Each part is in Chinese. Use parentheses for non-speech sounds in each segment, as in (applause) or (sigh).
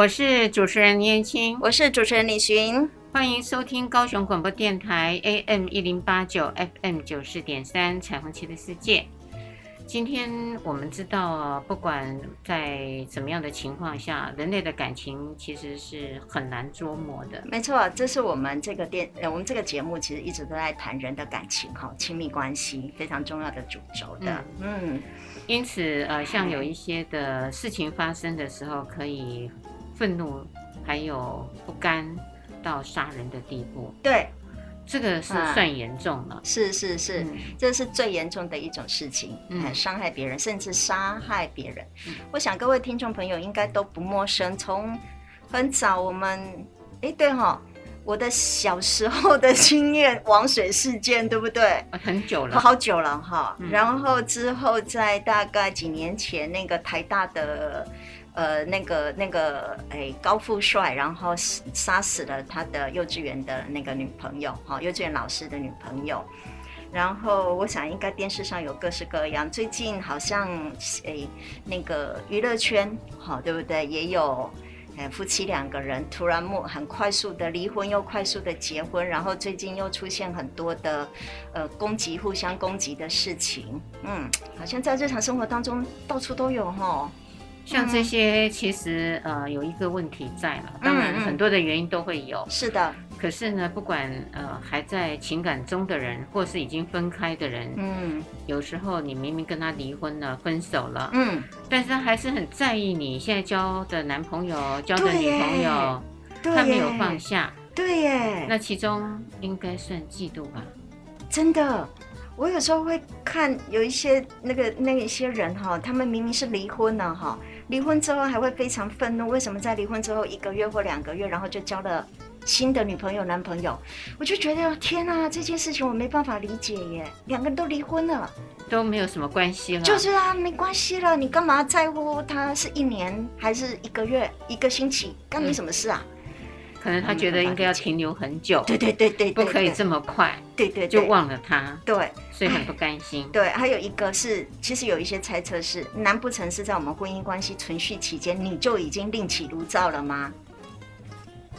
我是主持人燕青，我是主持人李寻，欢迎收听高雄广播电台 AM 一零八九 FM 九四点三彩虹旗的世界。今天我们知道，不管在怎么样的情况下，人类的感情其实是很难捉摸的。没错，这是我们这个电，我们这个节目其实一直都在谈人的感情哈，亲密关系非常重要的主轴的。嗯，嗯因此呃，像有一些的事情发生的时候，可以。愤怒，还有不甘到杀人的地步，对，这个是算严重了。啊、是是是，嗯、这是最严重的一种事情，嗯，伤害别人，甚至杀害别人。嗯、我想各位听众朋友应该都不陌生，从很早我们，哎，对哈、哦，我的小时候的经验，王水事件，对不对？很久了，好久了哈。嗯、然后之后在大概几年前，那个台大的。呃，那个那个，哎，高富帅，然后杀死了他的幼稚园的那个女朋友，哈，幼稚园老师的女朋友。然后我想，应该电视上有各式各样。最近好像，哎，那个娱乐圈，哈，对不对？也有，哎，夫妻两个人突然莫很快速的离婚，又快速的结婚，然后最近又出现很多的，呃，攻击，互相攻击的事情。嗯，好像在日常生活当中到处都有，哈。像这些，其实呃有一个问题在了，当然很多的原因都会有。是的，可是呢，不管呃还在情感中的人，或是已经分开的人，嗯，有时候你明明跟他离婚了、分手了，嗯，但是他还是很在意你现在交的男朋友、交的女朋友，他没有放下。对耶，那其中应该算嫉妒吧？真的。我有时候会看有一些那个那一些人哈，他们明明是离婚了哈，离婚之后还会非常愤怒，为什么在离婚之后一个月或两个月，然后就交了新的女朋友男朋友？我就觉得天哪，这件事情我没办法理解耶，两个人都离婚了，都没有什么关系了，就是啊，没关系了，你干嘛在乎他是一年还是一个月、一个星期，干你什么事啊？嗯可能他觉得应该要停留很久，对对对对，不可以这么快，对对，就忘了他，对，所以很不甘心。对，还有一个是，其实有一些猜测是，难不成是在我们婚姻关系存续期间，你就已经另起炉灶了吗？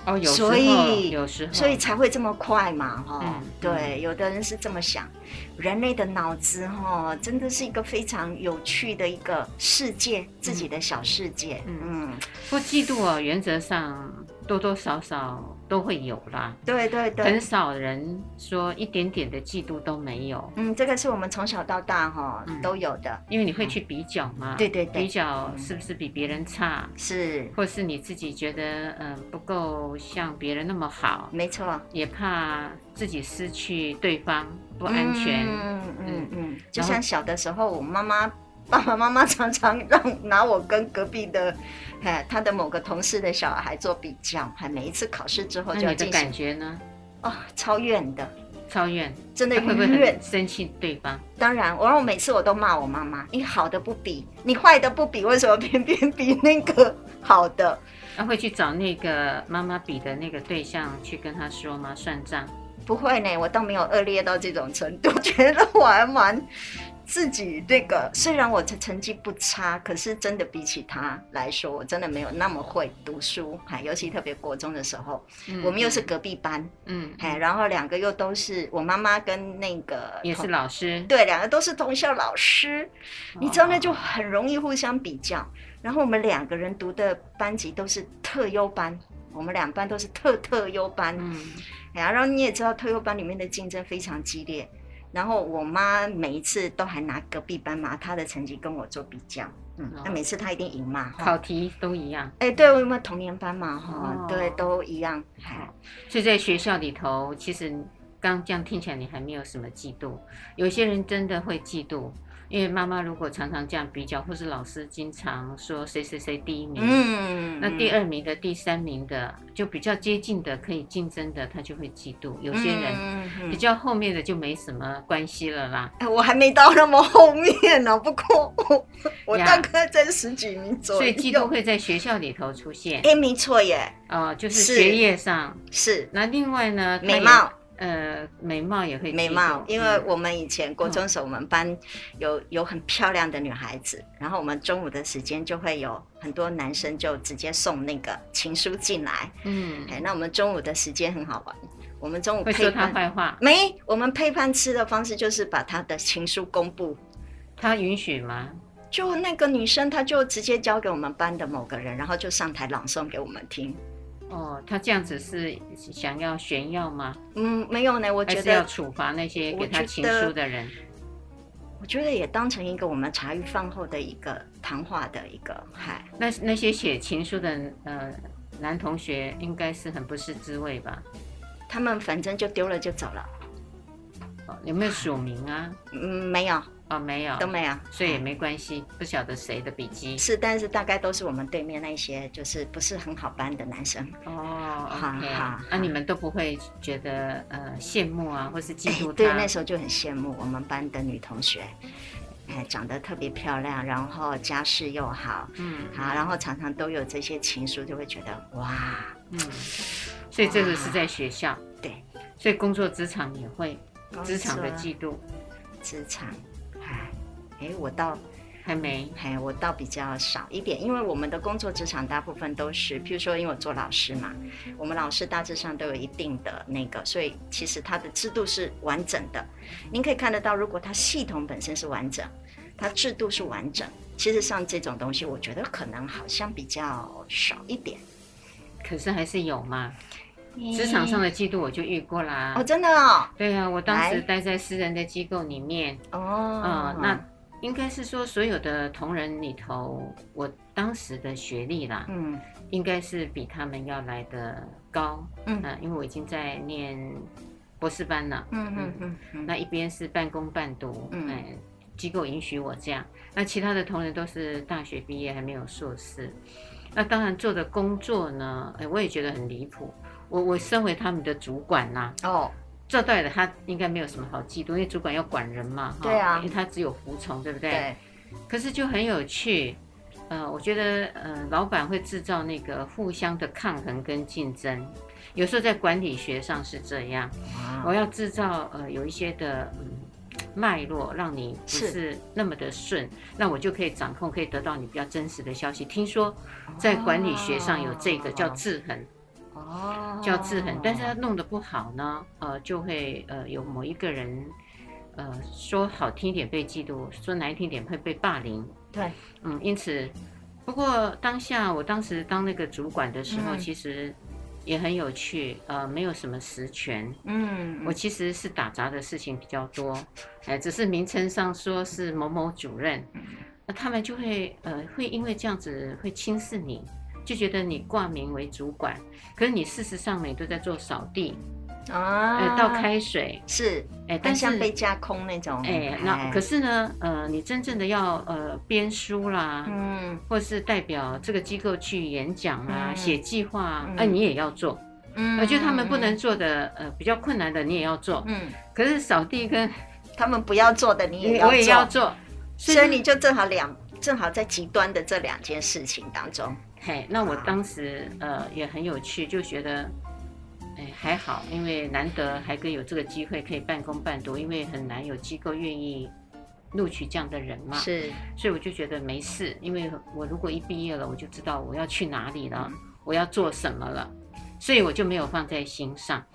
哦，有时候，所以有时候，所以才会这么快嘛，哈、嗯，对，有的人是这么想。人类的脑子，哈，真的是一个非常有趣的一个世界，自己的小世界。嗯，嗯不嫉妒哦，原则上。多多少少都会有啦，对对对，很少人说一点点的嫉妒都没有。嗯，这个是我们从小到大哈、嗯、都有的，因为你会去比较嘛，对对对，比较是不是比别人差，是，或是你自己觉得嗯、呃、不够像别人那么好，没错，也怕自己失去对方不安全，嗯嗯嗯，就像小的时候，我妈妈。爸爸妈妈常常让拿我跟隔壁的，哎，他的某个同事的小孩做比较，还每一次考试之后就要进感觉呢？哦，超远的，超远，真的会不会很生气对方？当然，我让我每次我都骂我妈妈，你好的不比，你坏的不比，为什么偏偏比那个好的？那会去找那个妈妈比的那个对象去跟他说吗？算账？不会呢，我倒没有恶劣到这种程度，(laughs) 觉得我还蛮。自己这个虽然我的成绩不差，可是真的比起他来说，我真的没有那么会读书。哈，尤其特别国中的时候，嗯、我们又是隔壁班，嗯，哎，然后两个又都是我妈妈跟那个也是老师，对，两个都是同校老师，哦、你知道那就很容易互相比较。然后我们两个人读的班级都是特优班，我们两班都是特特优班，嗯，然后你也知道特优班里面的竞争非常激烈。然后我妈每一次都还拿隔壁班嘛，她的成绩跟我做比较，嗯，那、哦、每次她一定赢嘛，考题都一样。哎，对，我们同年班嘛，哈、哦，对，都一样。好，所以在学校里头，其实刚这样听起来，你还没有什么嫉妒。有些人真的会嫉妒，因为妈妈如果常常这样比较，或是老师经常说谁谁谁第一名，嗯，那第二名的、第三名的就比较接近的、可以竞争的，他就会嫉妒。有些人比较后面的就没什么关系了啦。哎，我还没到那么后面呢，不过我，我大概在十几名左右。所以嫉妒会在学校里头出现。哎，没错耶。哦，就是学业上是。是那另外呢，美貌。呃，美貌也会美貌，因为我们以前国中时候，我们班有有很漂亮的女孩子，嗯、然后我们中午的时间就会有很多男生就直接送那个情书进来。嗯，哎，那我们中午的时间很好玩，我们中午会说他坏话？没，我们配饭吃的方式就是把他的情书公布。他允许吗？就那个女生，她就直接交给我们班的某个人，然后就上台朗诵给我们听。哦，他这样子是想要炫耀吗？嗯，没有呢，我觉得要处罚那些给他情书的人。我觉得也当成一个我们茶余饭后的一个谈话的一个嗨。那那些写情书的呃男同学应该是很不是滋味吧？他们反正就丢了就走了。哦，有没有署名啊？嗯，没有。哦，没有，都没有，所以也没关系，不晓得谁的笔记。是，但是大概都是我们对面那些就是不是很好班的男生。哦。好好，那你们都不会觉得呃羡慕啊，或是嫉妒他？对，那时候就很羡慕我们班的女同学，哎，长得特别漂亮，然后家世又好，嗯，好，然后常常都有这些情书，就会觉得哇，嗯，所以这个是在学校，对，所以工作职场也会职场的嫉妒，职场。哎，我倒还没，哎，我倒比较少一点，因为我们的工作职场大部分都是，譬如说，因为我做老师嘛，我们老师大致上都有一定的那个，所以其实它的制度是完整的。您可以看得到，如果它系统本身是完整，它制度是完整，其实像这种东西，我觉得可能好像比较少一点。可是还是有嘛？职场上的嫉妒我就遇过啦。哦，真的哦。对啊，我当时待在私人的机构里面。哦。嗯，那应该是说所有的同仁里头，我当时的学历啦，嗯，应该是比他们要来的高。嗯。因为我已经在念博士班了。嗯嗯嗯，嗯。那一边是半工半读。嗯。哎，机构允许我这样。那其他的同仁都是大学毕业，还没有硕士。那当然做的工作呢，哎，我也觉得很离谱。我我身为他们的主管啦、啊，哦，这对的他应该没有什么好嫉妒，因为主管要管人嘛，对啊，因为他只有服从，对不对？对。可是就很有趣，呃，我觉得呃，老板会制造那个互相的抗衡跟竞争，有时候在管理学上是这样。哇我要制造呃有一些的嗯脉络，让你不是那么的顺，那我就可以掌控，可以得到你比较真实的消息。听说在管理学上有这个叫制衡。哦，叫制衡，但是他弄得不好呢，呃，就会呃有某一个人，呃，说好听一点被嫉妒，说难听点会被霸凌。对，嗯，因此，不过当下我当时当那个主管的时候，嗯、其实也很有趣，呃，没有什么实权。嗯，我其实是打杂的事情比较多，哎、呃，只是名称上说是某某主任，那他们就会呃会因为这样子会轻视你。就觉得你挂名为主管，可是你事实上你都在做扫地啊，呃，倒开水是，哎，但像被架空那种，哎，那可是呢，呃，你真正的要呃编书啦，嗯，或是代表这个机构去演讲啊，写计划，哎，你也要做，嗯，我觉得他们不能做的，呃，比较困难的你也要做，嗯，可是扫地跟 (laughs) 他们不要做的你也要做，我也要做，所以你就正好两正好在极端的这两件事情当中。嘿，那我当时呃也很有趣，就觉得，哎还好，因为难得还可以有这个机会可以半工半读，因为很难有机构愿意录取这样的人嘛。是，所以我就觉得没事，因为我如果一毕业了，我就知道我要去哪里了，我要做什么了，所以我就没有放在心上。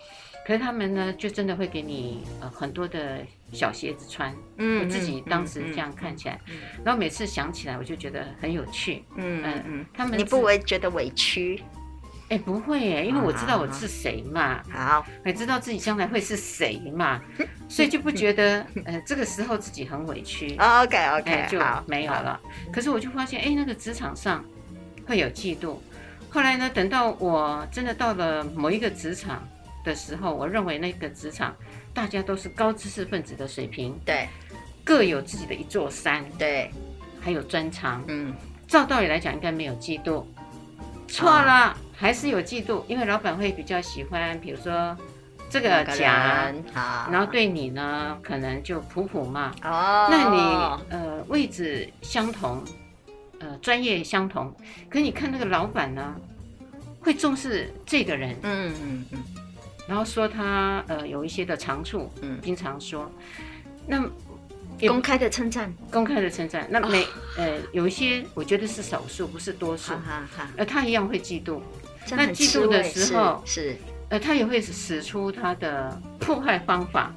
可是他们呢，就真的会给你呃很多的小鞋子穿。嗯，我自己当时这样看起来，嗯嗯、然后每次想起来，我就觉得很有趣。嗯嗯嗯，他们你不会觉得委屈？哎，不会哎，因为我知道我是谁嘛。好，也知道自己将来会是谁嘛，(laughs) 所以就不觉得呃这个时候自己很委屈。OK OK，就没有了。可是我就发现，哎，那个职场上会有嫉妒。后来呢，等到我真的到了某一个职场。的时候，我认为那个职场大家都是高知识分子的水平，对，各有自己的一座山，对，还有专长。嗯，照道理来讲，应该没有嫉妒。错了，啊、还是有嫉妒，因为老板会比较喜欢，比如说这个甲，然后对你呢，可能就普普嘛。哦，那你呃位置相同，呃专业相同，可是你看那个老板呢，会重视这个人。嗯嗯嗯，然后说他呃有一些的长处，嗯，经常说，那。公开的称赞，公开的称赞。那每、哦、呃有一些，我觉得是少数，不是多数。呃，他一样会嫉妒。那嫉妒的时候是，是呃，他也会使出他的迫害方法。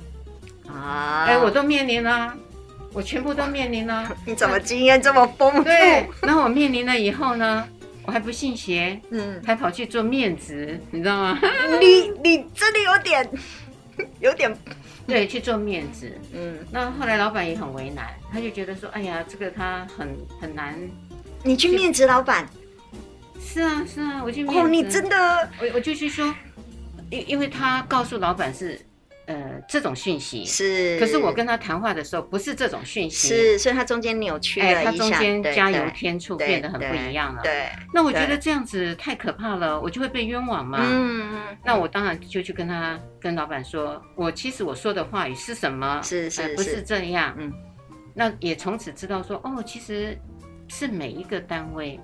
啊，哎，我都面临了，我全部都面临了。(laughs) 你怎么经验这么丰富？对，然后我面临了以后呢，我还不信邪，嗯，还跑去做面子，你知道吗？你你真的有点，(laughs) 有点。对，去做面子，嗯，那后来老板也很为难，他就觉得说，哎呀，这个他很很难。你去面子老板？是啊，是啊，我去面子。哦，你真的？我我就去说，因因为他告诉老板是。呃，这种讯息是，可是我跟他谈话的时候不是这种讯息，是，所以他中间扭曲了一下，他中间加油添醋，变得很不一样了。对，那我觉得这样子太可怕了，我就会被冤枉嘛。嗯，那我当然就去跟他跟老板说，我其实我说的话语是什么？是是，不是这样。嗯，那也从此知道说，哦，其实是每一个单位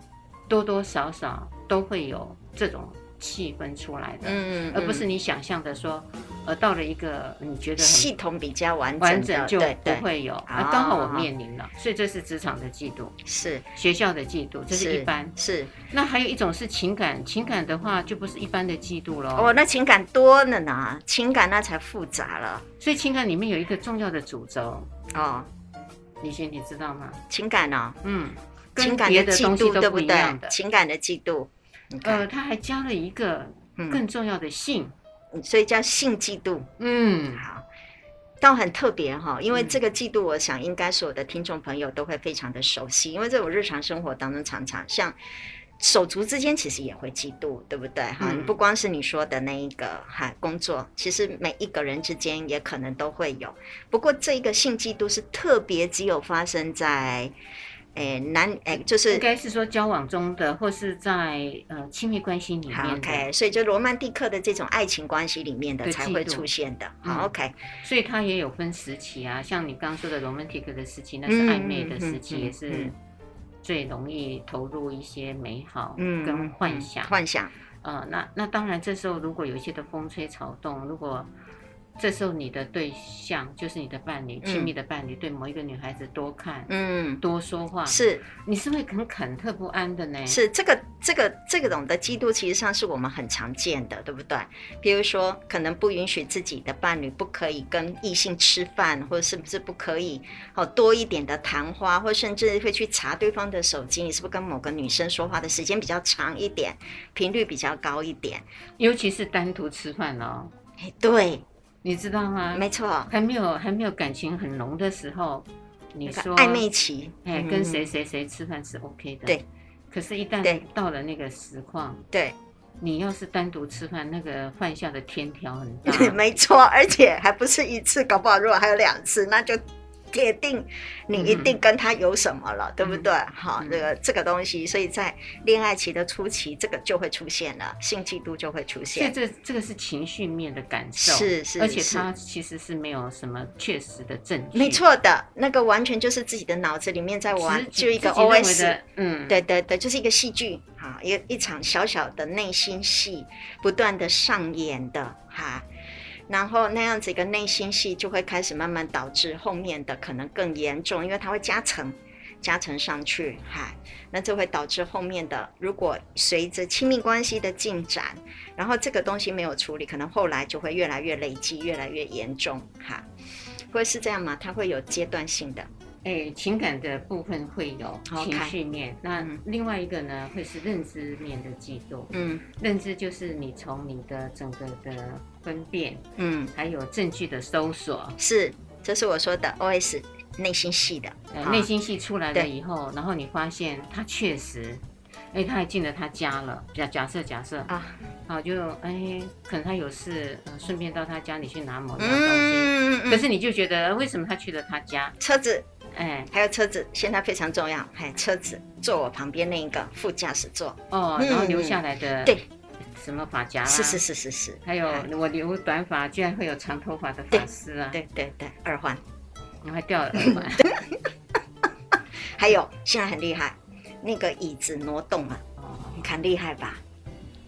多多少少都会有这种。气氛出来的，嗯，而不是你想象的说，呃，到了一个你觉得系统比较完整，完整就不会有。啊，刚好我面临了，所以这是职场的嫉妒，是学校的嫉妒，这是一般。是，那还有一种是情感，情感的话就不是一般的嫉妒了。哦，那情感多了呢，情感那才复杂了。所以情感里面有一个重要的主轴哦，李欣你知道吗？情感呢？嗯，情感的嫉妒对不对？情感的嫉妒。呃，他还加了一个更重要的信，嗯、所以叫信嫉妒。嗯，好，倒很特别哈，因为这个嫉妒，我想应该所有的听众朋友都会非常的熟悉，因为在我日常生活当中，常常像手足之间其实也会嫉妒，对不对？哈、嗯，不光是你说的那一个哈工作，其实每一个人之间也可能都会有。不过这一个性嫉妒是特别只有发生在。哎，男哎，就是应该是说交往中的，或是在呃亲密关系里面的，OK，所以就罗曼蒂克的这种爱情关系里面的才会出现的，好，OK，所以它也有分时期啊，像你刚刚说的罗曼蒂克的时期，那是暧昧的时期，也是最容易投入一些美好跟幻想，幻想，呃，那那当然这时候如果有一些的风吹草动，如果这时候你的对象就是你的伴侣，亲密的伴侣，对某一个女孩子多看，嗯，多说话，是，你是会很忐忑不安的呢？是这个这个这个种的嫉妒，其实上是我们很常见的，对不对？比如说，可能不允许自己的伴侣不可以跟异性吃饭，或者是不是不可以哦多一点的谈话，或甚至会去查对方的手机，你是不是跟某个女生说话的时间比较长一点，频率比较高一点？尤其是单独吃饭哦，哎，对。你知道吗？没错，还没有还没有感情很浓的时候，你说暧昧期，哎，跟谁谁谁吃饭是 OK 的。对，可是，一旦到了那个实况，对，你要是单独吃饭，那个犯下的天条很大。(laughs) 没错，而且还不是一次，搞不好如果还有两次，那就。铁定，你一定跟他有什么了，嗯、对不对？好、嗯，这个这个东西，所以在恋爱期的初期，这个就会出现了，性嫉妒就会出现。所以这这个是情绪面的感受，是是，而且他其实是没有什么确实的证据。没错的，那个完全就是自己的脑子里面在玩，就一个 OS，嗯，对对对，就是一个戏剧，哈，一一场小小的内心戏，不断的上演的，哈。然后那样子一个内心戏就会开始慢慢导致后面的可能更严重，因为它会加成，加成上去，哈，那这会导致后面的如果随着亲密关系的进展，然后这个东西没有处理，可能后来就会越来越累积，越来越严重，哈，会是这样吗？它会有阶段性的。哎，情感的部分会有情绪面.那另外一个呢，会是认知面的嫉妒。嗯，认知就是你从你的整个的分辨，嗯，还有证据的搜索，是，这是我说的 OS 内心戏的。呃，内心戏出来了以后，然后你发现他确实。哎，他还进了他家了。假假设假设啊，好就哎，可能他有事，呃顺便到他家里去拿某样东西。嗯嗯。可是你就觉得为什么他去了他家？车子，哎，还有车子，现在非常重要。哎，车子坐我旁边那一个副驾驶座。哦，然后留下来的对，什么发夹？是是是是是。还有我留短发，居然会有长头发的发丝啊！对对对，耳环，我还掉了耳环。还有现在很厉害。那个椅子挪动了，你看厉害吧？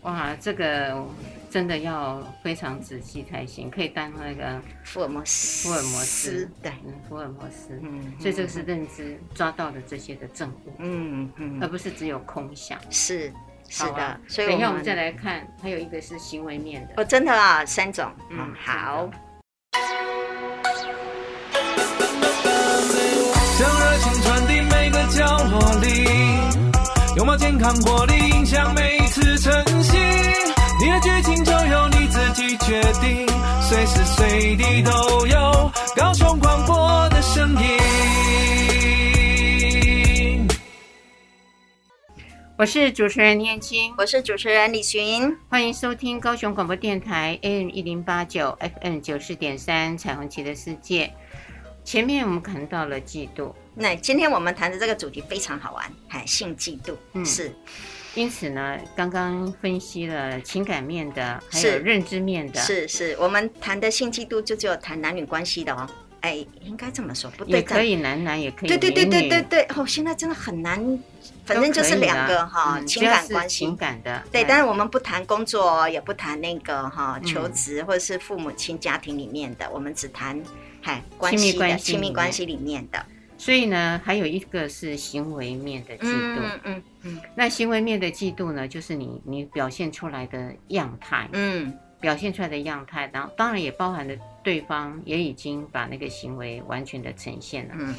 哇，这个真的要非常仔细才行，可以当那个福尔摩斯。福尔摩斯，对，福尔摩斯。嗯，所以这个是认知抓到的这些的证物，嗯嗯，而不是只有空想。是是的，所以等一下我们再来看，还有一个是行为面的。哦，真的啊，三种。嗯，好。将热情传递每个角落里。拥抱健康活力，影响每一次晨曦。你的剧情就由你自己决定，随时随地都有高雄广播的声音。我是主持人念青，我是主持人李寻，欢迎收听高雄广播电台 AM 一零八九 FM 九四点三彩虹旗的世界。前面我们谈到了嫉妒。那今天我们谈的这个主题非常好玩，哎，性嫉妒，嗯，是，因此呢，刚刚分析了情感面的，还有认知面的，是是，我们谈的性嫉妒就只有谈男女关系的哦，哎，应该这么说，不对，也可以男男也可以，对对对对对对，哦，现在真的很难，反正就是两个哈，情感关系，情感的，对，但是我们不谈工作，也不谈那个哈求职或者是父母亲家庭里面的，我们只谈嗨关系的亲密关系里面的。所以呢，还有一个是行为面的嫉妒。嗯嗯嗯。那行为面的嫉妒呢，就是你你表现出来的样态。嗯。表现出来的样态，然后当然也包含了对方也已经把那个行为完全的呈现了。嗯。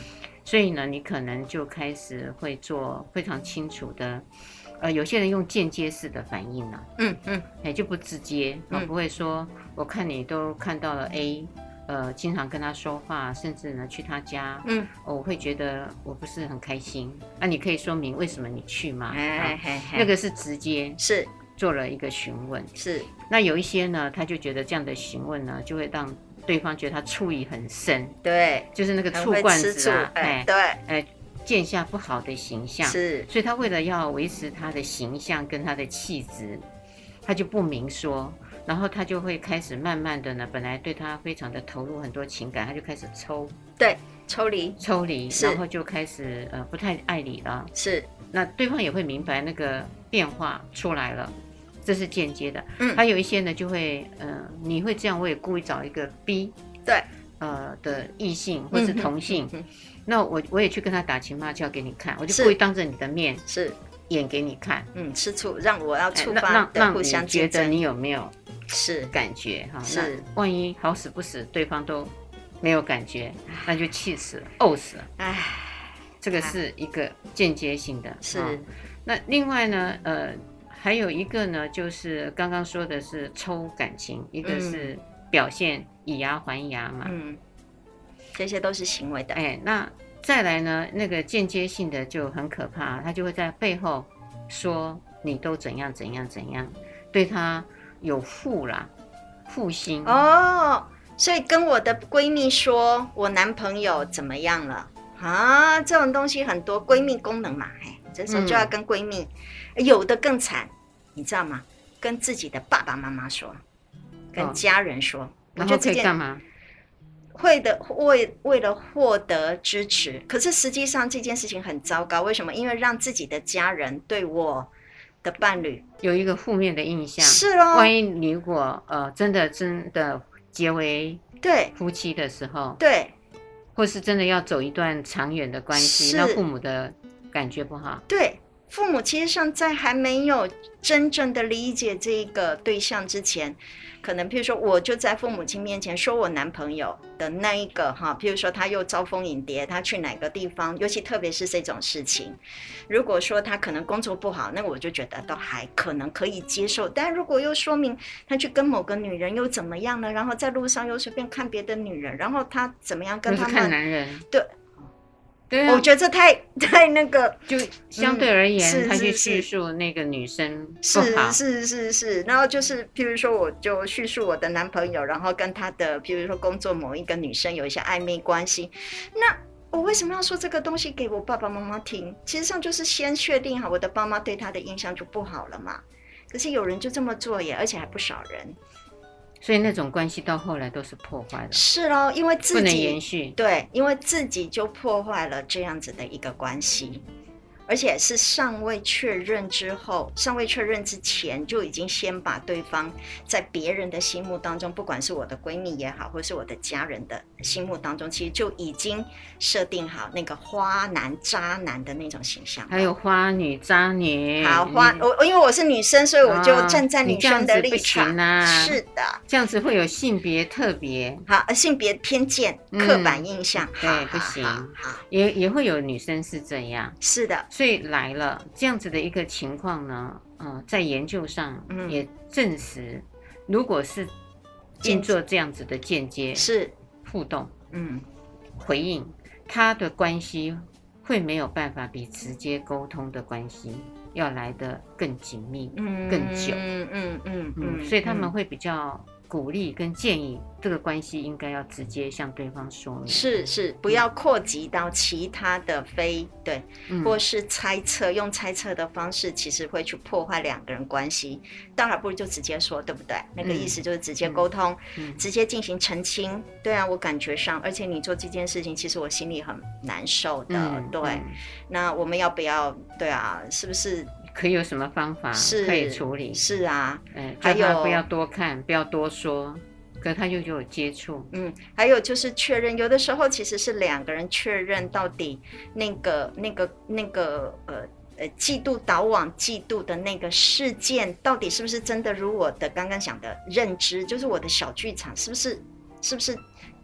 所以呢，你可能就开始会做非常清楚的，呃，有些人用间接式的反应呢。嗯嗯。也就不直接，啊，不会说，我看你都看到了 A。呃，经常跟他说话，甚至呢去他家，嗯，我会觉得我不是很开心。那你可以说明为什么你去吗？哎哎，那个是直接是做了一个询问，是。那有一些呢，他就觉得这样的询问呢，就会让对方觉得他醋意很深，对，就是那个醋罐子啊，哎，对，哎，见下不好的形象，是。所以他为了要维持他的形象跟他的气质，他就不明说。然后他就会开始慢慢的呢，本来对他非常的投入很多情感，他就开始抽，对，抽离，抽离，然后就开始呃不太爱你了。是，那对方也会明白那个变化出来了，这是间接的。嗯，还有一些呢就会呃你会这样，我也故意找一个 B，对，呃的异性或是同性，嗯、那我我也去跟他打情骂俏给你看，我就故意当着你的面是。演给你看，嗯，吃醋让我要触发让让你觉得你有没有？是。感觉哈，是。万一好死不死，对方都没有感觉，那就气死了，怄死了。哎，这个是一个间接性的。是，那另外呢，呃，还有一个呢，就是刚刚说的是抽感情，一个是表现以牙还牙嘛。嗯，这些都是行为的。哎，那再来呢，那个间接性的就很可怕，他就会在背后说你都怎样怎样怎样，对他。有负啦，负心哦，所以跟我的闺蜜说我男朋友怎么样了啊？这种东西很多，闺蜜功能嘛，哎，这时候就要跟闺蜜，嗯、有的更惨，你知道吗？跟自己的爸爸妈妈说，跟家人说，哦、然后可以干嘛？会的，为为了获得支持，可是实际上这件事情很糟糕，为什么？因为让自己的家人对我。的伴侣有一个负面的印象，是哦。万一你如果呃真的真的结为对夫妻的时候，对，或是真的要走一段长远的关系，那父母的感觉不好。对，父母其实上在还没有真正的理解这个对象之前。可能，譬如说，我就在父母亲面前说我男朋友的那一个哈，譬如说他又招蜂引蝶，他去哪个地方，尤其特别是这种事情，如果说他可能工作不好，那我就觉得都还可能可以接受。但如果又说明他去跟某个女人又怎么样呢？然后在路上又随便看别的女人，然后他怎么样跟他们？看男人。对，对啊，我觉得这太 (laughs) 太那个，就相对而言，嗯、他去叙述那个女生是是是是，然后就是，譬如说，我就叙述我的男朋友，然后跟他的，譬如说工作某一个女生有一些暧昧关系，那我为什么要说这个东西给我爸爸妈妈听？其实上就是先确定好我的爸妈对他的印象就不好了嘛。可是有人就这么做耶，而且还不少人。所以那种关系到后来都是破坏了，是咯，因为自己不能延续，对，因为自己就破坏了这样子的一个关系。而且是尚未确认之后，尚未确认之前就已经先把对方在别人的心目当中，不管是我的闺蜜也好，或是我的家人的心目当中，其实就已经设定好那个花男渣男的那种形象。还有花女渣女。好花，我因为我是女生，所以我就站在女生的立场。哦啊、是的，这样子会有性别特别好，性别偏见、刻板印象，嗯、对，不行。好，也也会有女生是这样。是的。所以来了这样子的一个情况呢，呃，在研究上也证实，如果是运作这样子的间接是。互动，嗯，回应，他的关系会没有办法比直接沟通的关系要来得更紧密，嗯，更久，嗯嗯嗯嗯，所以他们会比较。鼓励跟建议，这个关系应该要直接向对方说明，是是，不要扩及到其他的非对，嗯、或是猜测，用猜测的方式，其实会去破坏两个人关系。倒还不如就直接说，对不对？那个意思就是直接沟通，嗯、直接进行澄清。对啊，我感觉上，而且你做这件事情，其实我心里很难受的。嗯、对，嗯、那我们要不要？对啊，是不是？可以有什么方法可以处理？是，是啊，嗯，还有不要多看，不要多说，可他就就有接触。嗯，还有就是确认，有的时候其实是两个人确认到底那个那个那个呃呃嫉妒导往嫉妒的那个事件，到底是不是真的如我的刚刚想的认知，就是我的小剧场是不是是不是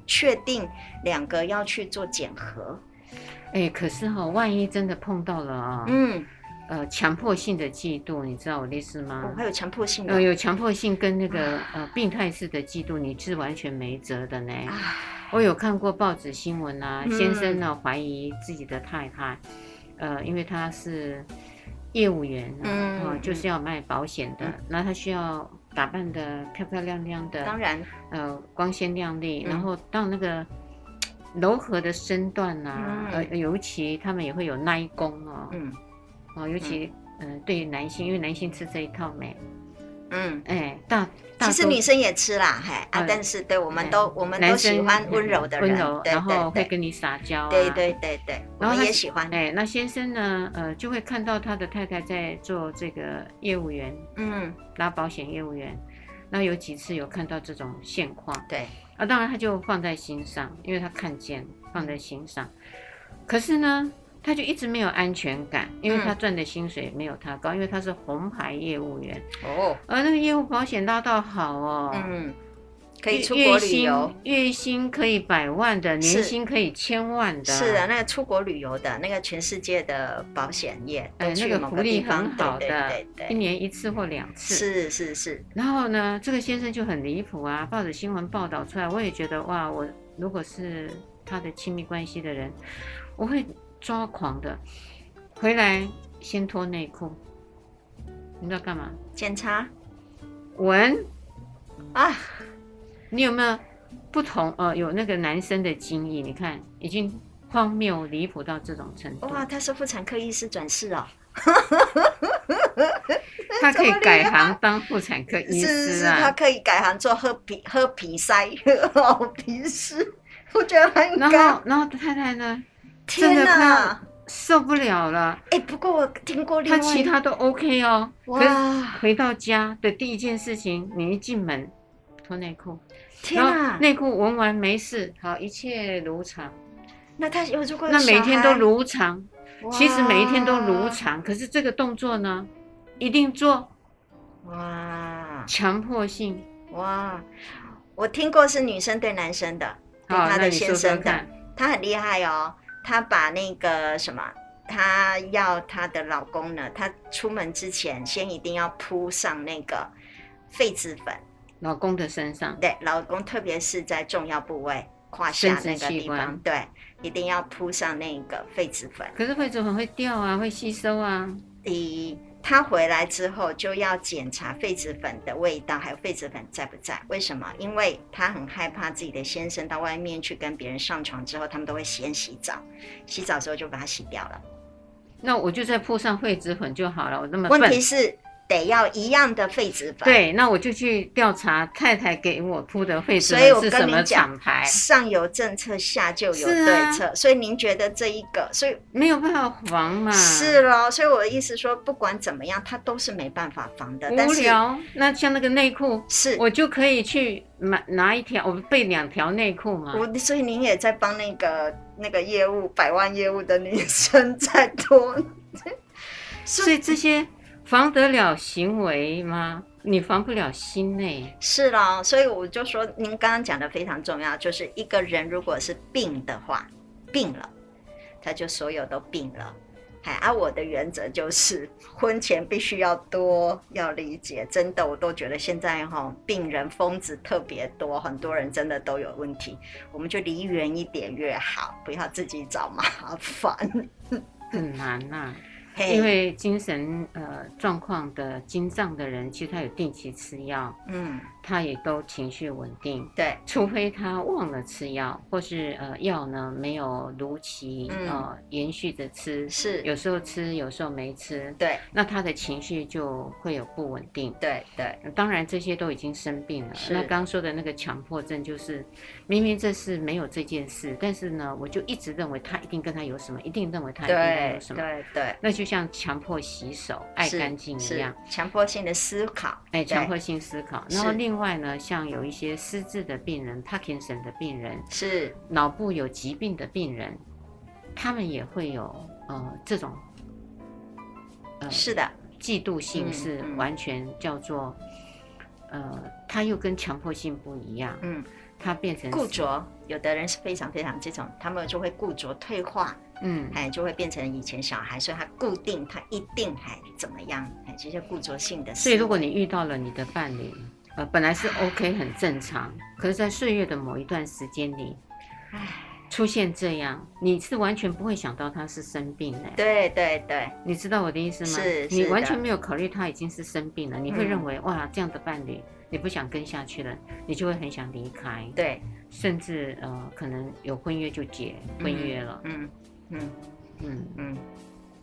确定两个要去做检核？哎，可是哈、哦，万一真的碰到了啊、哦，嗯。呃，强迫性的嫉妒，你知道我的意思吗？哦，还有强迫性的，呃，有强迫性跟那个呃病态式的嫉妒，你是完全没辙的呢。我有看过报纸新闻啊，嗯、先生呢怀疑自己的太太，呃，因为他是业务员啊，嗯呃、就是要卖保险的，那、嗯、他需要打扮的漂漂亮亮的，当然，呃，光鲜亮丽，嗯、然后到那个柔和的身段啊，嗯、呃，尤其他们也会有耐功哦。嗯哦，尤其嗯、呃，对于男性，因为男性吃这一套没，嗯，哎，大，大其实女生也吃啦，嘿啊，但是对，我们都我们都喜欢温柔的人，温柔，然后会跟你撒娇啊，对对对对，我们也喜欢。哎，那先生呢，呃，就会看到他的太太在做这个业务员，嗯，拉保险业务员，那有几次有看到这种现况，对，啊，当然他就放在心上，因为他看见放在心上，可是呢。他就一直没有安全感，因为他赚的薪水没有他高，嗯、因为他是红牌业务员哦，而那个业务保险拉到好哦，嗯，可以出国旅游，月薪可以百万的，年薪可以千万的，是的，那个出国旅游的那个全世界的保险业，哎，那个福利很好的，一年一次或两次，是是是。然后呢，这个先生就很离谱啊，报纸新闻报道出来，我也觉得哇，我如果是他的亲密关系的人，我会。抓狂的，回来先脱内裤，你知道干嘛？检查，闻啊！你有没有不同？呃，有那个男生的经历，你看已经荒谬离谱到这种程度。哇，他是妇产科医师转世哦，(laughs) 他可以改行当妇产科医师啊！(laughs) 是是是，他可以改行做喝皮喝皮塞 (laughs) 喝皮师，我觉得很。然后，然后太太呢？天哪，受不了了！哎，不过我听过另外，他其他都 OK 哦。哇！回到家的第一件事情，你一进门脱内裤，天哪！内裤闻完没事，好，一切如常。那他有如果那每天都如常，其实每一天都如常，可是这个动作呢，一定做。哇！强迫性哇！我听过是女生对男生的，对他的先生的，他很厉害哦。她把那个什么，她要她的老公呢，她出门之前先一定要铺上那个痱子粉，老公的身上。对，老公特别是在重要部位，胯下那个地方，对，一定要铺上那个痱子粉。可是痱子粉会掉啊，会吸收啊。第他回来之后就要检查痱子粉的味道，还有痱子粉在不在？为什么？因为他很害怕自己的先生到外面去跟别人上床之后，他们都会先洗澡，洗澡之后就把它洗掉了。那我就再铺上痱子粉就好了。我那么问题是。得要一样的痱子粉。对，那我就去调查太太给我铺的痱子粉是什么厂牌。上有政策，下就有对策。啊、所以您觉得这一个，所以没有办法防嘛？是咯，所以我的意思说，不管怎么样，它都是没办法防的。无聊。那像那个内裤，是我就可以去买拿一条，我备两条内裤嘛。我所以您也在帮那个那个业务百万业务的女生在拖，(laughs) 所以这些。防得了行为吗？你防不了心内。是啦，所以我就说，您刚刚讲的非常重要，就是一个人如果是病的话，病了，他就所有都病了。哎，而我的原则就是，婚前必须要多要理解。真的，我都觉得现在哈，病人疯子特别多，很多人真的都有问题，我们就离远一点越好，不要自己找麻烦。(laughs) 很难呐、啊。因为精神呃状况的精障的人，其实他有定期吃药，嗯，他也都情绪稳定，对，除非他忘了吃药，或是呃药呢没有如期、嗯、呃延续着吃，是。有时候吃有时候没吃，对，那他的情绪就会有不稳定，对对，当然这些都已经生病了。那刚刚说的那个强迫症，就是明明这是没有这件事，但是呢，我就一直认为他一定跟他有什么，一定认为他一定有什么，对对，对，那就。就像强迫洗手、爱干净一样，强迫性的思考。哎，强迫性思考。然后另外呢，像有一些失智的病人、帕金森的病人，是脑部有疾病的病人，他们也会有呃这种，呃，是的，嫉妒性是完全叫做，呃，他又跟强迫性不一样，嗯，他变成固着。有的人是非常非常这种，他们就会固着退化。嗯，哎，就会变成以前小孩，所以他固定，他一定还怎么样？哎，这些固着性的。所以，如果你遇到了你的伴侣，呃，本来是 OK 很正常，可是，在岁月的某一段时间里，哎，出现这样，你是完全不会想到他是生病的。对对对，你知道我的意思吗？是，你完全没有考虑他已经是生病了，你会认为、嗯、哇，这样的伴侣你不想跟下去了，你就会很想离开。对，甚至呃，可能有婚约就结婚约了。嗯。嗯嗯嗯嗯，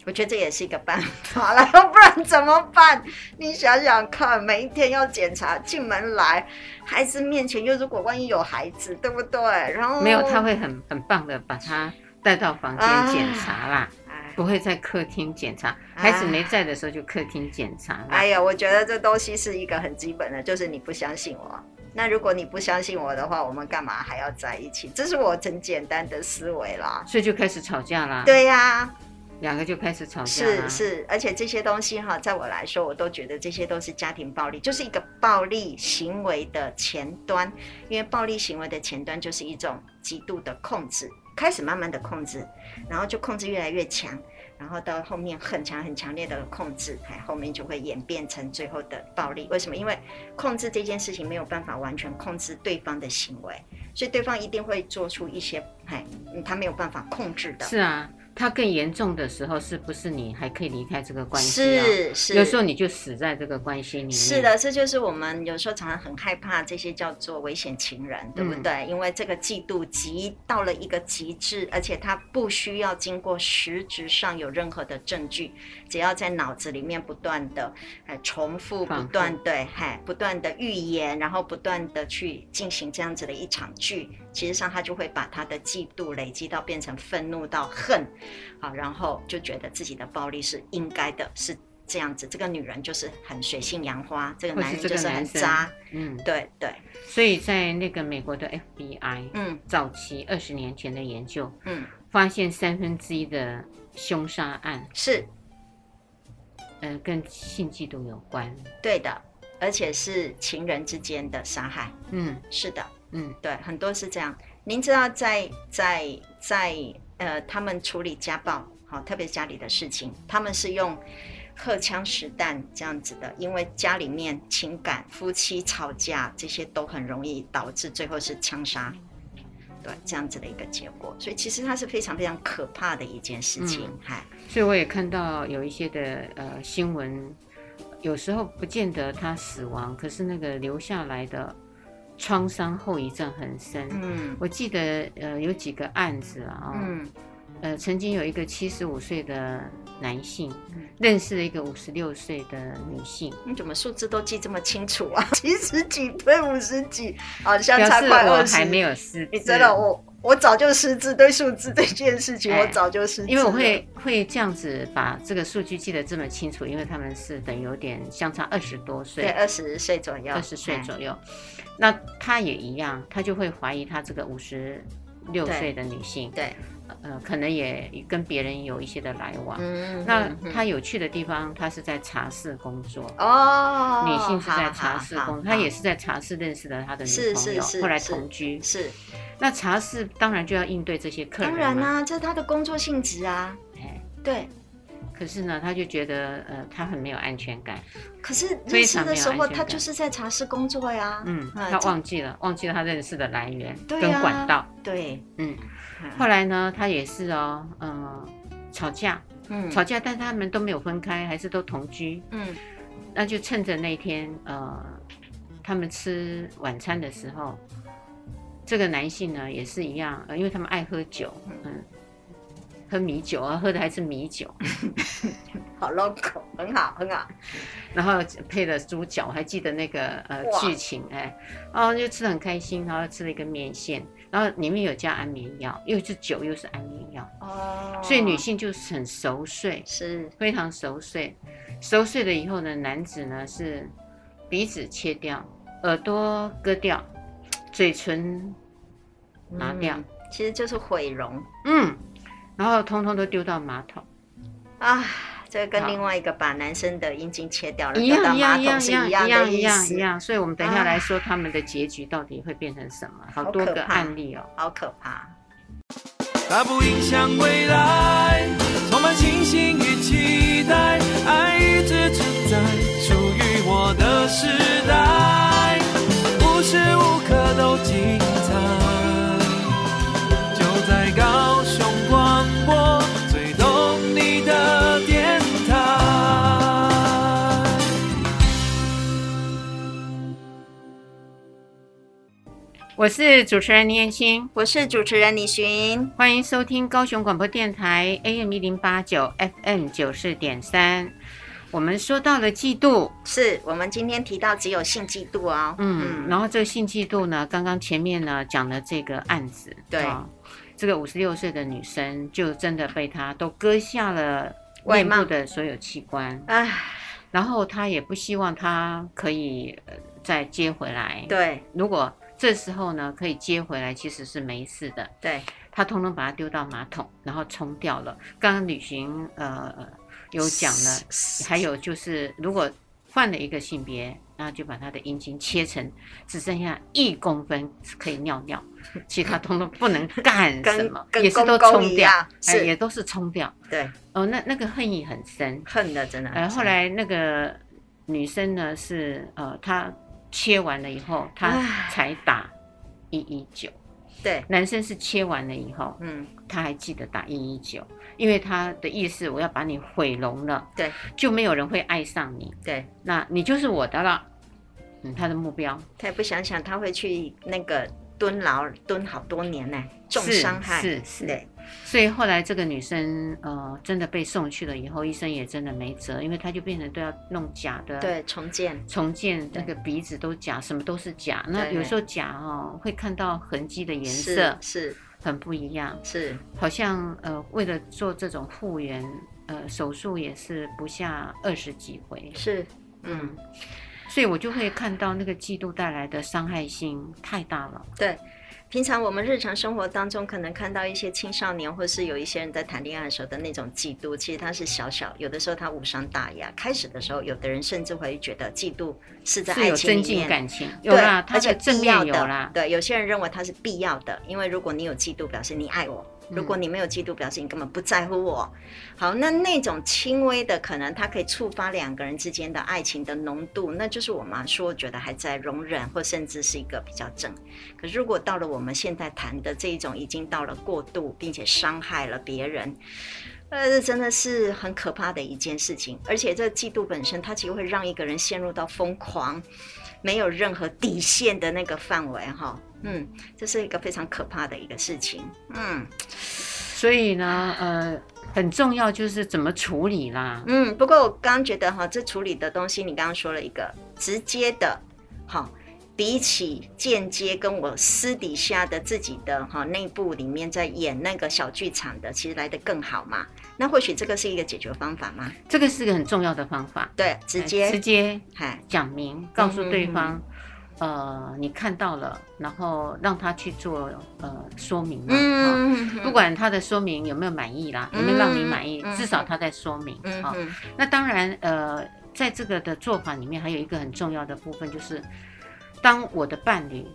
我觉得这也是一个办法了，不然怎么办？你想想看，每一天要检查进门来，孩子面前又如果万一有孩子，对不对？然后没有，他会很很棒的把他带到房间检查啦，不会在客厅检查。孩子没在的时候就客厅检查。哎呀，我觉得这东西是一个很基本的，就是你不相信我。那如果你不相信我的话，我们干嘛还要在一起？这是我很简单的思维啦。所以就开始吵架啦。对呀、啊，两个就开始吵架。是是，而且这些东西哈，在我来说，我都觉得这些都是家庭暴力，就是一个暴力行为的前端。因为暴力行为的前端就是一种极度的控制，开始慢慢的控制，然后就控制越来越强。然后到后面很强很强烈的控制，哎，后面就会演变成最后的暴力。为什么？因为控制这件事情没有办法完全控制对方的行为，所以对方一定会做出一些，哎，他没有办法控制的。是啊。他更严重的时候，是不是你还可以离开这个关系？是是，有时候你就死在这个关系里面。是的，这就是我们有时候常常很害怕这些叫做危险情人，对不对？嗯、因为这个嫉妒极到了一个极致，而且他不需要经过实质上有任何的证据，只要在脑子里面不断的呃重复，不断对，嗨，不断的预言，然后不断的去进行这样子的一场剧。其实上，他就会把他的嫉妒累积到变成愤怒到恨，好，然后就觉得自己的暴力是应该的，是这样子。这个女人就是很水性杨花，这个男人就是很渣。嗯，对对。所以在那个美国的 FBI，嗯，早期二十年前的研究，嗯，发现三分之一的凶杀案是，呃，跟性嫉妒有关。对的，而且是情人之间的杀害。嗯，是的。嗯，对，很多是这样。您知道在，在在在呃，他们处理家暴，好、哦，特别家里的事情，他们是用荷枪实弹这样子的，因为家里面情感、夫妻吵架这些都很容易导致最后是枪杀。对，这样子的一个结果，所以其实它是非常非常可怕的一件事情。嗨、嗯，所以我也看到有一些的呃新闻，有时候不见得他死亡，可是那个留下来的创伤后遗症很深。嗯，我记得呃有几个案子啊，嗯，呃曾经有一个七十五岁的。男性认识了一个五十六岁的女性，你怎么数字都记这么清楚啊？(laughs) 七十几对五十几，好像差快二十。我还没有失智，你真的我我早就失智，对数字这件事情我早就失智。因为我会会这样子把这个数据记得这么清楚，因为他们是等于有点相差二十多岁，对，二十岁左右，二十岁左右。那他也一样，他就会怀疑他这个五十六岁的女性，对。呃，可能也跟别人有一些的来往。嗯，那他有趣的地方，他是在茶室工作。哦，女性是在茶室工作，他也是在茶室认识了他的女朋友，后来同居。是，那茶室当然就要应对这些客人。当然啦，这是他的工作性质啊。哎，对。可是呢，他就觉得呃，他很没有安全感。可是认识的时候，他就是在茶室工作呀。嗯，他忘记了，忘记了他认识的来源跟管道。对，嗯。后来呢，他也是哦，嗯、呃，吵架，嗯，吵架，但他们都没有分开，还是都同居，嗯，那就趁着那天，呃，他们吃晚餐的时候，这个男性呢也是一样，呃，因为他们爱喝酒，嗯，喝米酒啊，喝的还是米酒，(laughs) 好 local，很好，很好，然后配了猪脚，我还记得那个呃剧情，哎，然后就吃的很开心，然后吃了一个面线。然后里面有加安眠药，又是酒又是安眠药，哦，所以女性就是很熟睡，是非常熟睡。熟睡了以后呢，男子呢是鼻子切掉，耳朵割掉，嘴唇拿掉，嗯、其实就是毁容。嗯，然后通通都丢到马桶啊。这跟另外一个把男生的阴茎切掉了一样一样一样一样一样一样一样，所以我们等一下来说他们的结局到底会变成什么？好多个案例哦，好可怕。它不影响未来，充满信心与期待，爱一直存在，属于我的时代，我是主持人倪燕青，我是主持人李寻，欢迎收听高雄广播电台 AM 一零八九 FM 九四点三。我们说到了嫉妒，是我们今天提到只有性嫉妒哦。嗯，然后这个性嫉妒呢，刚刚前面呢讲了这个案子，对，哦、这个五十六岁的女生就真的被他都割下了面部的所有器官，哎，然后他也不希望他可以再接回来。对，如果这时候呢，可以接回来，其实是没事的。对，他通通把它丢到马桶，然后冲掉了。刚刚旅行呃有讲了，还有就是如果换了一个性别，那就把他的阴茎切成只剩下一公分可以尿尿，(laughs) 其他通通不能干什么，也是都冲掉，哎，也都是冲掉。对，哦，那那个恨意很深，恨的真的。呃，后来那个女生呢是呃她。切完了以后，他才打一一九。对，男生是切完了以后，嗯，他还记得打一一九，因为他的意思，我要把你毁容了，对，就没有人会爱上你，对，那你就是我的了。嗯，他的目标，他也不想想他会去那个蹲牢蹲好多年呢，重伤害，是是。所以后来这个女生呃真的被送去了以后，医生也真的没辙，因为她就变成都要弄假的，对，重建，重建那个鼻子都假，什么都是假。那有时候假哦会看到痕迹的颜色是很不一样，是。好像呃为了做这种复原呃手术也是不下二十几回，是嗯，所以我就会看到那个嫉妒带来的伤害性太大了，对。平常我们日常生活当中可能看到一些青少年，或是有一些人在谈恋爱的时候的那种嫉妒，其实他是小小，有的时候他无伤大雅。开始的时候，有的人甚至会觉得嫉妒是在爱情里面，有增进感情，有啦，而且正面有啦。对，有些人认为它是必要的，因为如果你有嫉妒，表示你爱我，如果你没有嫉妒，表示你根本不在乎我。好，那那种轻微的，可能它可以触发两个人之间的爱情的浓度，那就是我们说觉得还在容忍，或甚至是一个比较正。可是如果到了我们现在谈的这一种，已经到了过度，并且伤害了别人。呃，这真的是很可怕的一件事情，而且这嫉妒本身，它其实会让一个人陷入到疯狂，没有任何底线的那个范围，哈，嗯，这是一个非常可怕的一个事情，嗯，所以呢，呃，很重要就是怎么处理啦，嗯，不过我刚刚觉得哈，这处理的东西，你刚刚说了一个直接的，好。比起间接跟我私底下的自己的哈内部里面在演那个小剧场的，其实来的更好嘛？那或许这个是一个解决方法吗？这个是个很重要的方法，对，直接直接讲明，告诉对方，嗯、呃，你看到了，然后让他去做呃说明嘛，嗯，不管他的说明有没有满意啦，有没有让你满意，至少他在说明，好，那当然，呃，在这个的做法里面，还有一个很重要的部分就是。当我的伴侣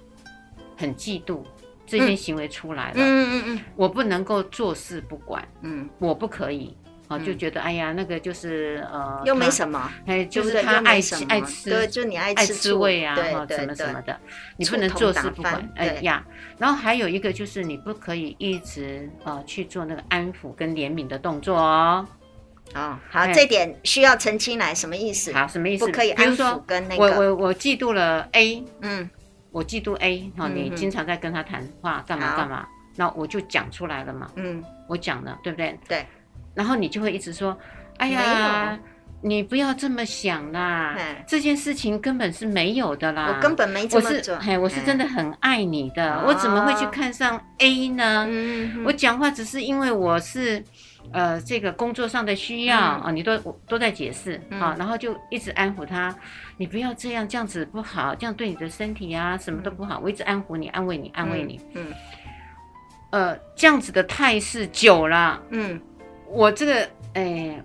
很嫉妒这些行为出来了，嗯嗯嗯，嗯。我不能够坐视不管，嗯，我不可以啊，就觉得哎呀，那个就是呃，又没什么，哎，就是他爱吃爱吃，对，就你爱吃滋味啊，什么什么的，你不能坐视不管，哎呀，然后还有一个就是你不可以一直呃去做那个安抚跟怜悯的动作哦。哦，好，这点需要澄清来，什么意思？好，什么意思？不可以安抚跟那个。我我我嫉妒了 A，嗯，我嫉妒 A，好，你经常在跟他谈话，干嘛干嘛？那我就讲出来了嘛，嗯，我讲了，对不对？对。然后你就会一直说，哎呀，你不要这么想啦，这件事情根本是没有的啦，我根本没这么做，嘿，我是真的很爱你的，我怎么会去看上 A 呢？我讲话只是因为我是。呃，这个工作上的需要啊、嗯哦，你都都在解释啊、然后就一直安抚他，你不要这样，这样子不好，这样对你的身体啊什么都不好。嗯、我一直安抚你，安慰你，安慰你。嗯。嗯呃，这样子的态势久了，嗯，我这个哎，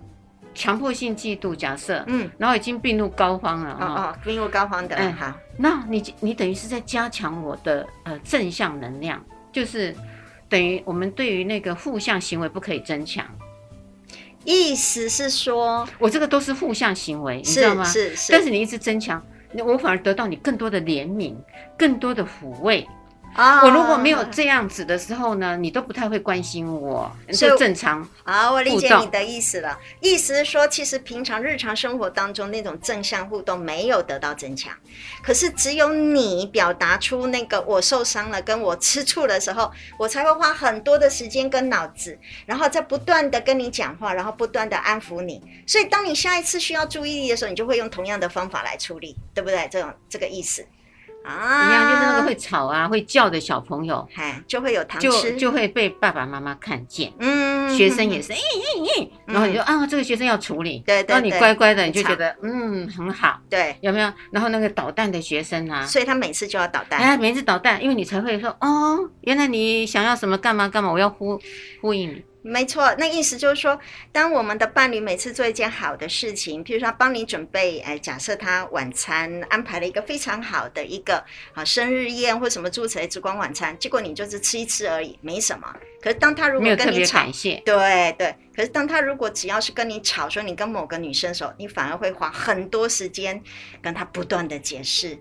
强迫性嫉妒，假设，嗯，然后已经病入膏肓了，哦哦，病入膏肓的，嗯，好，那你你等于是在加强我的呃正向能量，就是。等于我们对于那个负向行为不可以增强，意思是说，我这个都是负向行为，你知道吗？是是。是但是你一直增强，我反而得到你更多的怜悯，更多的抚慰。啊，我如果没有这样子的时候呢，你都不太会关心我，就正常。啊，我理解你的意思了。意思是说，其实平常日常生活当中那种正向互动没有得到增强，可是只有你表达出那个我受伤了，跟我吃醋的时候，我才会花很多的时间跟脑子，然后再不断的跟你讲话，然后不断的安抚你。所以当你下一次需要注意力的时候，你就会用同样的方法来处理，对不对？这种这个意思。啊，一样就是那个会吵啊、会叫的小朋友，哎，就会有糖吃，就就会被爸爸妈妈看见。嗯，学生也是，咦咦咦，然后你就啊，这个学生要处理，对对，然后你乖乖的，你就觉得嗯很好，对，有没有？然后那个捣蛋的学生啊，所以他每次就要捣蛋，哎，每次捣蛋，因为你才会说哦，原来你想要什么干嘛干嘛，我要呼呼应你。没错，那意思就是说，当我们的伴侣每次做一件好的事情，譬如说他帮你准备，哎，假设他晚餐安排了一个非常好的一个啊生日宴或什么诸如此类烛光晚餐，结果你就是吃一吃而已，没什么。可是当他如果跟你吵，对对，可是当他如果只要是跟你吵，说你跟某个女生的时候，你反而会花很多时间跟他不断的解释。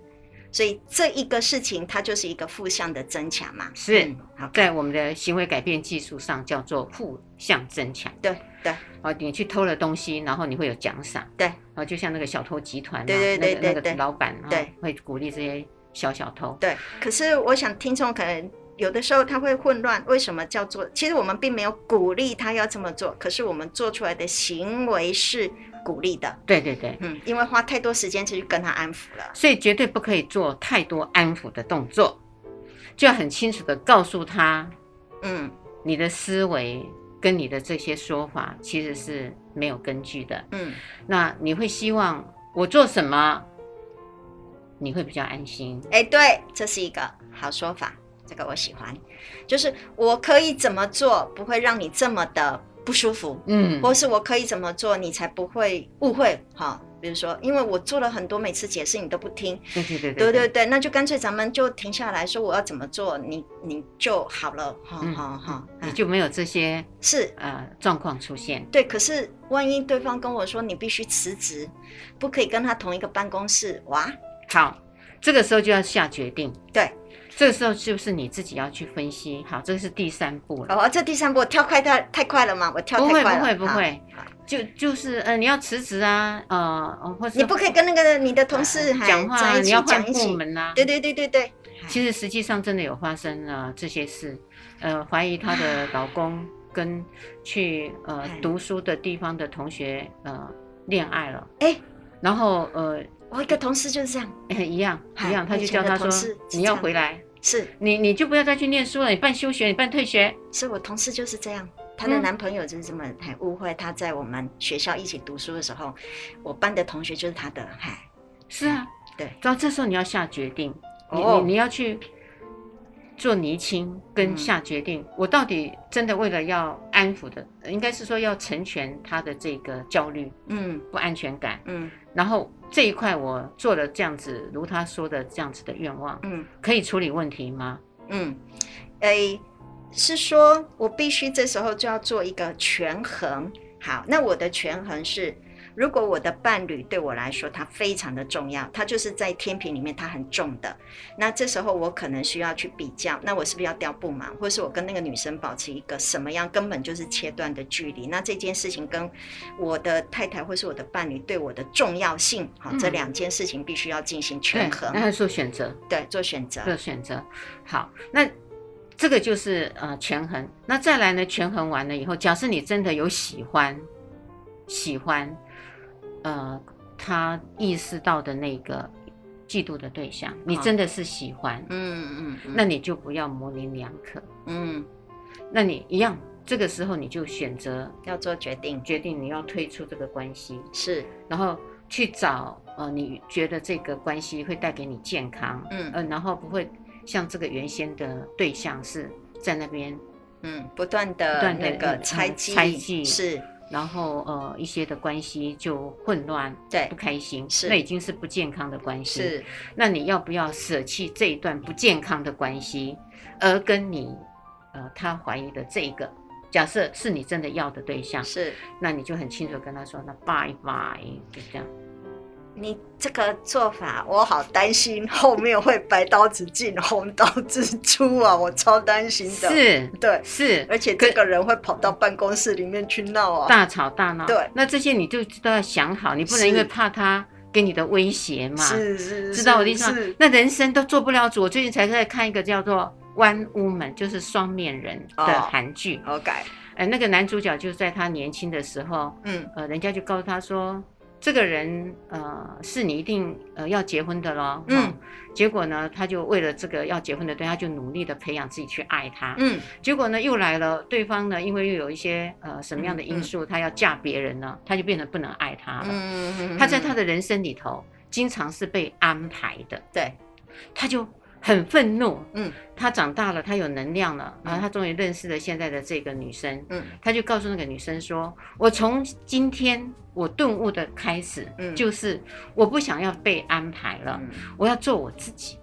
所以这一个事情，它就是一个负向的增强嘛。是，嗯、好，在我们的行为改变技术上叫做负向增强。对对，哦，你去偷了东西，然后你会有奖赏。对，哦，就像那个小偷集团、啊，对对对对，那个那个老板，对，会鼓励这些小小偷。对，可是我想听众可能有的时候他会混乱，为什么叫做？其实我们并没有鼓励他要这么做，可是我们做出来的行为是。鼓励的，对对对，嗯，因为花太多时间去跟他安抚了，所以绝对不可以做太多安抚的动作，就要很清楚的告诉他，嗯，你的思维跟你的这些说法其实是没有根据的，嗯，那你会希望我做什么，你会比较安心？哎，对，这是一个好说法，这个我喜欢，就是我可以怎么做，不会让你这么的。不不舒服？嗯，或是我可以怎么做，你才不会误会？哈，比如说，因为我做了很多，每次解释你都不听，对对对对对对，那就干脆咱们就停下来说我要怎么做，你你就好了，哈哈哈，你就没有这些是呃状况出现。对，可是万一对方跟我说你必须辞职，不可以跟他同一个办公室，哇，好，这个时候就要下决定，对。这个时候就是你自己要去分析，好，这个是第三步了。哦，这第三步跳快太太快了吗？我跳太快了。不会不会不会，就就是呃，你要辞职啊，呃，或者你不可以跟那个你的同事讲话，你要换部门啊。对对对对对。其实实际上真的有发生了这些事，呃，怀疑她的老公跟去呃读书的地方的同学呃恋爱了。哎，然后呃。我一个同事就是这样，欸、(laughs) 一样一样，他就叫他说：“你要回来，是。你你就不要再去念书了，你办休学，你办退学。”是我同事就是这样，她的男朋友就是这么很误会，她在我们学校一起读书的时候，我班的同学就是她的，嗨，是啊，对。然后这时候你要下决定，你你你要去。做厘清跟下决定，嗯、我到底真的为了要安抚的，应该是说要成全他的这个焦虑，嗯，不安全感，嗯，然后这一块我做了这样子，如他说的这样子的愿望，嗯，可以处理问题吗？嗯，诶，是说我必须这时候就要做一个权衡。好，那我的权衡是。如果我的伴侣对我来说他非常的重要，他就是在天平里面他很重的，那这时候我可能需要去比较，那我是不是要调不满，或是我跟那个女生保持一个什么样根本就是切断的距离？那这件事情跟我的太太或是我的伴侣对我的重要性，好，这两件事情必须要进行权衡。那做选择，对，做选择，做选择。好，那这个就是呃权衡。那再来呢，权衡完了以后，假设你真的有喜欢，喜欢。呃，他意识到的那个嫉妒的对象，你真的是喜欢，嗯嗯，嗯，那你就不要模棱两可，嗯，那你一样，这个时候你就选择要做决定，决定你要退出这个关系，是，然后去找呃，你觉得这个关系会带给你健康，嗯。呃，然后不会像这个原先的对象是在那边，嗯，不断的那个猜忌，猜忌是。然后呃，一些的关系就混乱，对，不开心，是，那已经是不健康的关系。是，那你要不要舍弃这一段不健康的关系，而跟你呃他怀疑的这一个，假设是你真的要的对象，是，那你就很清楚跟他说，那拜拜，就这样。你这个做法，我好担心后面会白刀子进红刀子出啊！我超担心的。是，对，是，而且这个人会跑到办公室里面去闹啊，大吵大闹。对，那这些你就都要想好，你不能因为怕他给你的威胁嘛。是是，知道我的意思吗？那人生都做不了主。我最近才在看一个叫做《One Woman》，就是双面人的韩剧。OK，哎，那个男主角就在他年轻的时候，嗯，呃，人家就告诉他说。这个人呃是你一定呃要结婚的咯。嗯，结果呢，他就为了这个要结婚的对，他就努力的培养自己去爱他，嗯，结果呢又来了对方呢，因为又有一些呃什么样的因素，他要嫁别人呢，他就变得不能爱他了，嗯，他在他的人生里头经常是被安排的，对，他就。很愤怒，嗯，他长大了，他有能量了，然后他终于认识了现在的这个女生，嗯，他就告诉那个女生说：“我从今天我顿悟的开始，嗯，就是我不想要被安排了，我要做我自己。”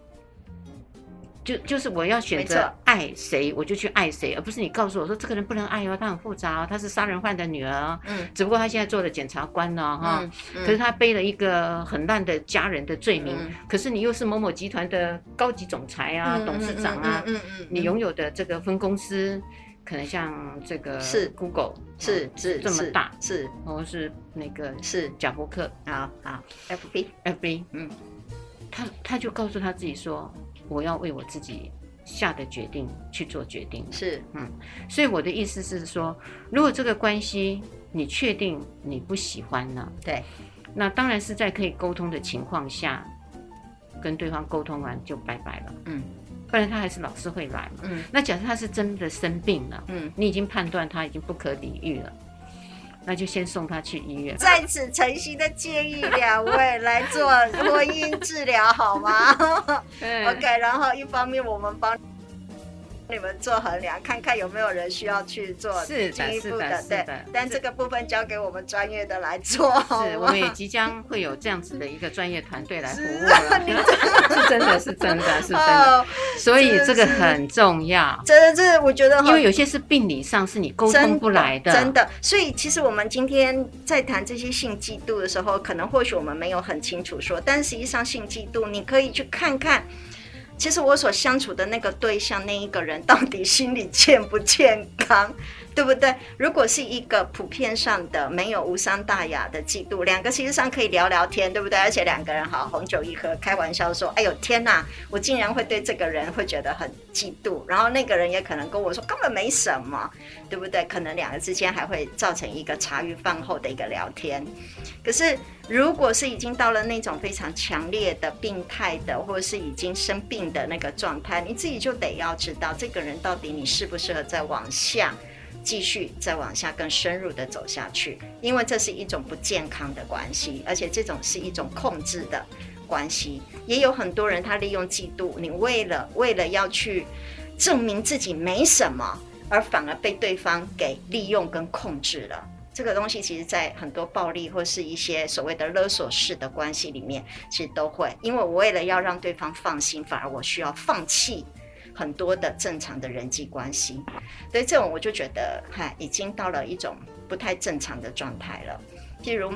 就就是我要选择爱谁，我就去爱谁，而不是你告诉我说这个人不能爱哦，他很复杂哦，他是杀人犯的女儿，嗯，只不过他现在做了检察官了哈，嗯嗯、可是他背了一个很烂的家人的罪名，嗯、可是你又是某某集团的高级总裁啊，嗯、董事长啊，嗯你拥有的这个分公司可能像这个是。Google 是是这么大是，或是那个是。贾伯克啊啊，FB FB，嗯，他他就告诉他自己说。我要为我自己下的决定去做决定，是，嗯，所以我的意思是说，如果这个关系你确定你不喜欢了？对，那当然是在可以沟通的情况下，跟对方沟通完就拜拜了，嗯，不然他还是老是会来嘛，嗯，那假设他是真的生病了，嗯，你已经判断他已经不可理喻了。那就先送他去医院。在此诚心的建议两位来做婚姻治疗，好吗？？(laughs) (laughs) OK，然后一方面我们帮。你们做衡量，看看有没有人需要去做进一步的，对。但这个部分交给我们专业的来做。是，我们也即将会有这样子的一个专业团队来服务了。(laughs) 是真的是真的是真的，(laughs) 所以这个很重要。真的，这我觉得，因为有些是病理上是你沟通不来的，真的。所以其实我们今天在谈这些性嫉妒的时候，可能或许我们没有很清楚说，但实际上性嫉妒，你可以去看看。其实我所相处的那个对象，那一个人到底心理健不健康，对不对？如果是一个普遍上的没有无伤大雅的嫉妒，两个其实上可以聊聊天，对不对？而且两个人好红酒一喝，开玩笑说：“哎呦天哪，我竟然会对这个人会觉得很嫉妒。”然后那个人也可能跟我说：“根本没什么，对不对？”可能两个之间还会造成一个茶余饭后的一个聊天。可是。如果是已经到了那种非常强烈的病态的，或者是已经生病的那个状态，你自己就得要知道这个人到底你适不适合再往下继续再往下更深入的走下去，因为这是一种不健康的关系，而且这种是一种控制的关系。也有很多人他利用嫉妒，你为了为了要去证明自己没什么，而反而被对方给利用跟控制了。这个东西其实，在很多暴力或是一些所谓的勒索式的关系里面，其实都会。因为我为了要让对方放心，反而我需要放弃很多的正常的人际关系。所以这种我就觉得，哈，已经到了一种不太正常的状态了。譬如，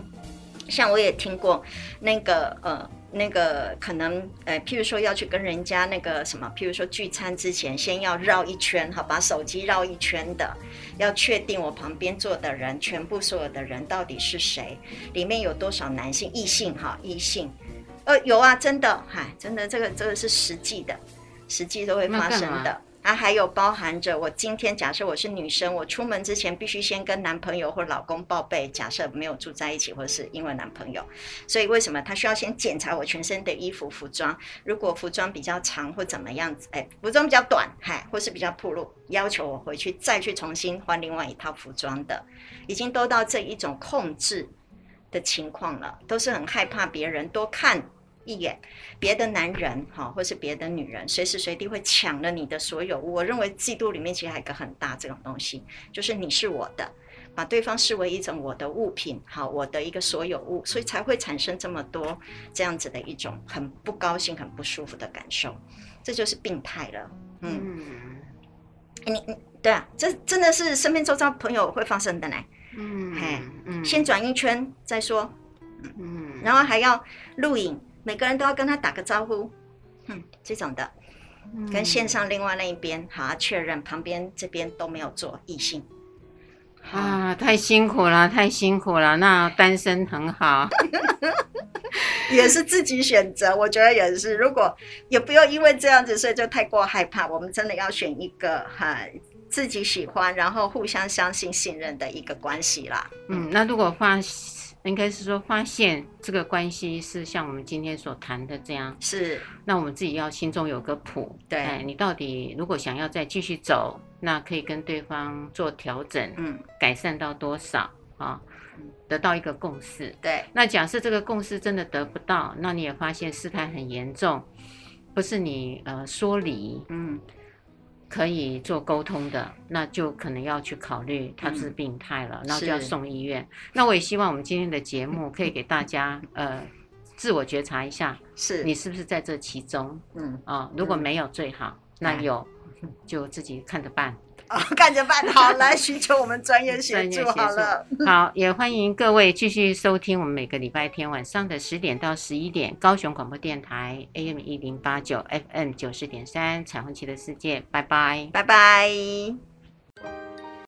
像我也听过那个呃。那个可能，呃，譬如说要去跟人家那个什么，譬如说聚餐之前，先要绕一圈，哈，把手机绕一圈的，要确定我旁边坐的人，全部所有的人到底是谁，里面有多少男性、异性，哈，异性，呃，有啊，真的，嗨，真的，这个这个是实际的，实际都会发生的。啊，还有包含着我今天假设我是女生，我出门之前必须先跟男朋友或老公报备，假设没有住在一起或者是因为男朋友，所以为什么他需要先检查我全身的衣服服装？如果服装比较长或怎么样子，哎，服装比较短，嗨，或是比较暴露，要求我回去再去重新换另外一套服装的，已经都到这一种控制的情况了，都是很害怕别人多看。一眼，别的男人哈，或是别的女人，随时随地会抢了你的所有物。我认为嫉妒里面其实还有一个很大这种东西，就是你是我的，把对方视为一种我的物品，好，我的一个所有物，所以才会产生这么多这样子的一种很不高兴、很不舒服的感受。这就是病态了。嗯，你你对啊，这真的是身边周遭朋友会发生的呢。嗯，嘿，嗯，先转一圈再说。嗯，然后还要录影。每个人都要跟他打个招呼，哼，这种的，跟线上另外那一边好好确认，旁边这边都没有做异性，啊，太辛苦了，太辛苦了。那单身很好，(laughs) 也是自己选择，我觉得也是。如果也不要因为这样子，所以就太过害怕。我们真的要选一个哈自己喜欢，然后互相相信、信任的一个关系啦。嗯，那如果发。应该是说，发现这个关系是像我们今天所谈的这样，是。那我们自己要心中有个谱，对，哎，你到底如果想要再继续走，那可以跟对方做调整，嗯，改善到多少啊？得到一个共识，对。那假设这个共识真的得不到，那你也发现事态很严重，不是你呃说理，嗯。可以做沟通的，那就可能要去考虑他是病态了，然后就要送医院。那我也希望我们今天的节目可以给大家呃自我觉察一下，是你是不是在这其中？嗯啊，如果没有最好，那有就自己看着办。哦，看着办。好，来寻求我们专业协助好了。好，也欢迎各位继续收听我们每个礼拜天晚上的十点到十一点，高雄广播电台 AM 一零八九 FM 九十点三彩虹旗的世界，拜拜，拜拜。